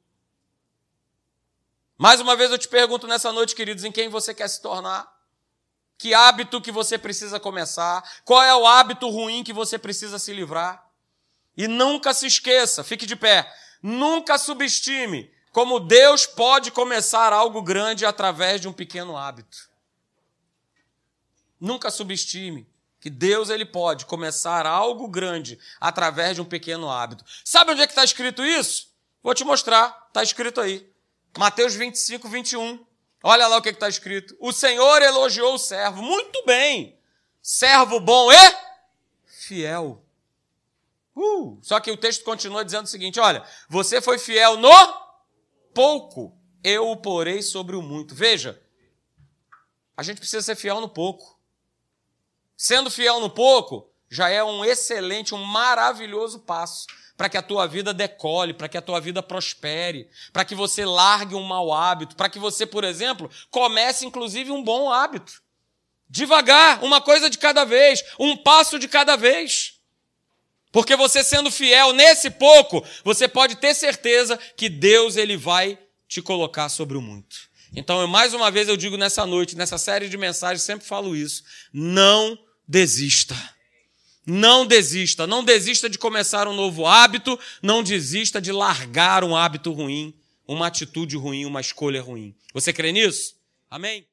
Mais uma vez eu te pergunto nessa noite, queridos, em quem você quer se tornar? Que hábito que você precisa começar? Qual é o hábito ruim que você precisa se livrar? E nunca se esqueça, fique de pé, nunca subestime como Deus pode começar algo grande através de um pequeno hábito. Nunca subestime que Deus ele pode começar algo grande através de um pequeno hábito. Sabe onde é que está escrito isso? Vou te mostrar, está escrito aí. Mateus 25, 21. Olha lá o que está escrito. O Senhor elogiou o servo. Muito bem. Servo bom e fiel. Uh, só que o texto continua dizendo o seguinte: olha, você foi fiel no pouco, eu o porei sobre o muito. Veja, a gente precisa ser fiel no pouco. Sendo fiel no pouco, já é um excelente, um maravilhoso passo para que a tua vida decole, para que a tua vida prospere, para que você largue um mau hábito, para que você, por exemplo, comece inclusive um bom hábito. Devagar, uma coisa de cada vez, um passo de cada vez. Porque você sendo fiel nesse pouco, você pode ter certeza que Deus ele vai te colocar sobre o muito. Então, mais uma vez eu digo nessa noite, nessa série de mensagens, sempre falo isso: não desista. Não desista, não desista de começar um novo hábito, não desista de largar um hábito ruim, uma atitude ruim, uma escolha ruim. Você crê nisso? Amém?